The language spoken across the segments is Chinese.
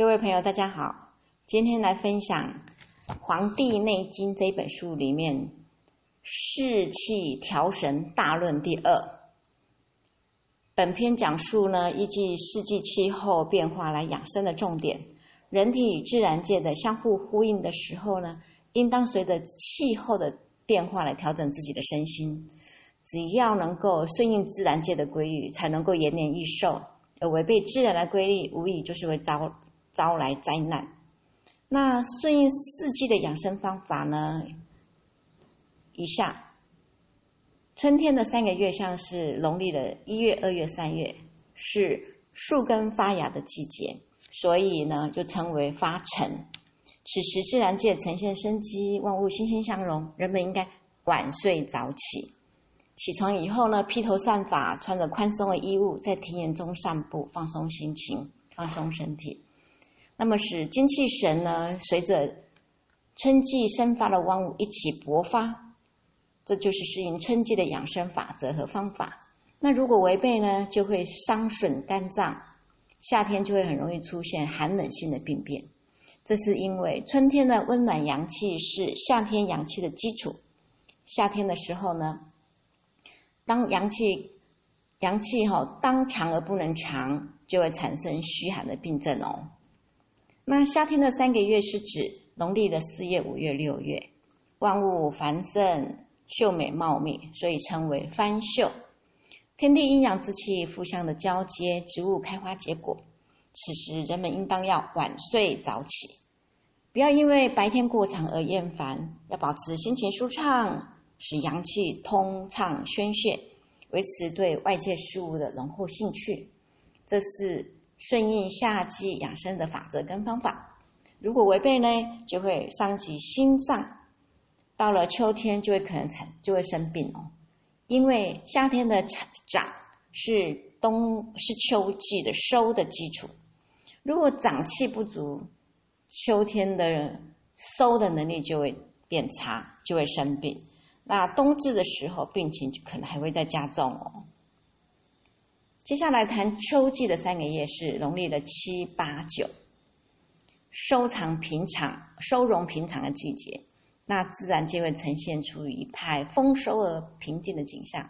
各位朋友，大家好，今天来分享《黄帝内经》这本书里面《士气调神大论》第二。本篇讲述呢，依据四季气候变化来养生的重点。人体与自然界的相互呼应的时候呢，应当随着气候的变化来调整自己的身心。只要能够顺应自然界的规律，才能够延年益寿。而违背自然的规律，无疑就是会遭招来灾难。那顺应四季的养生方法呢？以下，春天的三个月像是农历的一月、二月、三月，是树根发芽的季节，所以呢，就称为发陈。此时自然界呈现生机，万物欣欣向荣，人们应该晚睡早起。起床以后呢，披头散发，穿着宽松的衣物，在田园中散步，放松心情，放松身体。那么使精气神呢，随着春季生发的万物一起勃发，这就是适应春季的养生法则和方法。那如果违背呢，就会伤损肝脏，夏天就会很容易出现寒冷性的病变。这是因为春天的温暖阳气是夏天阳气的基础，夏天的时候呢。当阳气阳气哈当长而不能长，就会产生虚寒的病症哦。那夏天的三个月是指农历的四月、五月、六月，万物繁盛、秀美茂密，所以称为番秀。天地阴阳之气互相的交接，植物开花结果。此时人们应当要晚睡早起，不要因为白天过长而厌烦，要保持心情舒畅。使阳气通畅宣泄，维持对外界事物的浓厚兴趣，这是顺应夏季养生的法则跟方法。如果违背呢，就会伤及心脏。到了秋天就会可能产就会生病哦，因为夏天的长是冬是秋季的收的基础。如果长气不足，秋天的收的能力就会变差，就会生病。那冬至的时候，病情可能还会再加重哦。接下来谈秋季的三个月是农历的七八九，收藏平常、收容平常的季节，那自然就会呈现出一派丰收而平静的景象。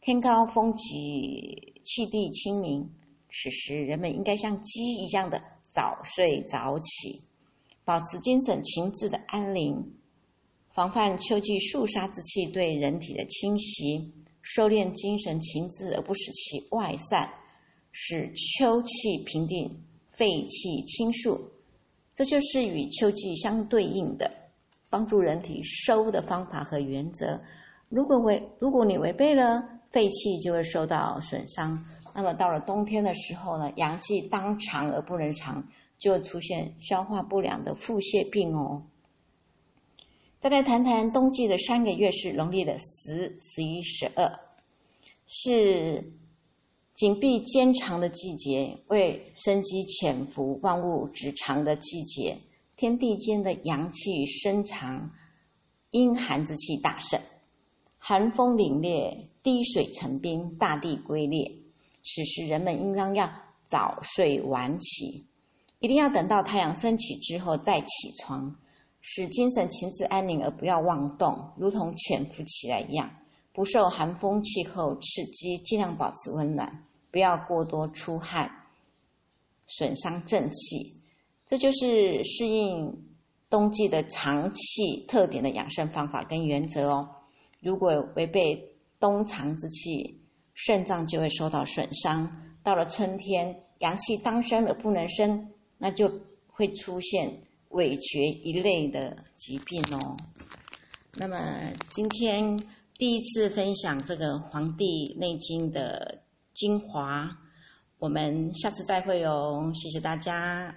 天高风急，气地清明，此时人们应该像鸡一样的早睡早起，保持精神情志的安宁。防范秋季肃杀之气对人体的侵袭，收敛精神情志而不使其外散，使秋气平定，肺气清肃，这就是与秋季相对应的帮助人体收的方法和原则。如果违，如果你违背了，肺气就会受到损伤。那么到了冬天的时候呢，阳气当长而不能长，就会出现消化不良的腹泻病哦。再来谈谈冬季的三个月是农历的十、十一、十二，是紧闭坚长的季节，为生机潜伏、万物之长的季节。天地间的阳气深藏，阴寒之气大盛，寒风凛冽，滴水成冰，大地龟裂。此时人们应当要早睡晚起，一定要等到太阳升起之后再起床。使精神情志安宁，而不要妄动，如同潜伏起来一样，不受寒风气候刺激，尽量保持温暖，不要过多出汗，损伤正气。这就是适应冬季的长气特点的养生方法跟原则哦。如果违背冬藏之气，肾脏就会受到损伤。到了春天，阳气当生而不能生，那就会出现。味觉一类的疾病哦。那么今天第一次分享这个《黄帝内经》的精华，我们下次再会哦。谢谢大家。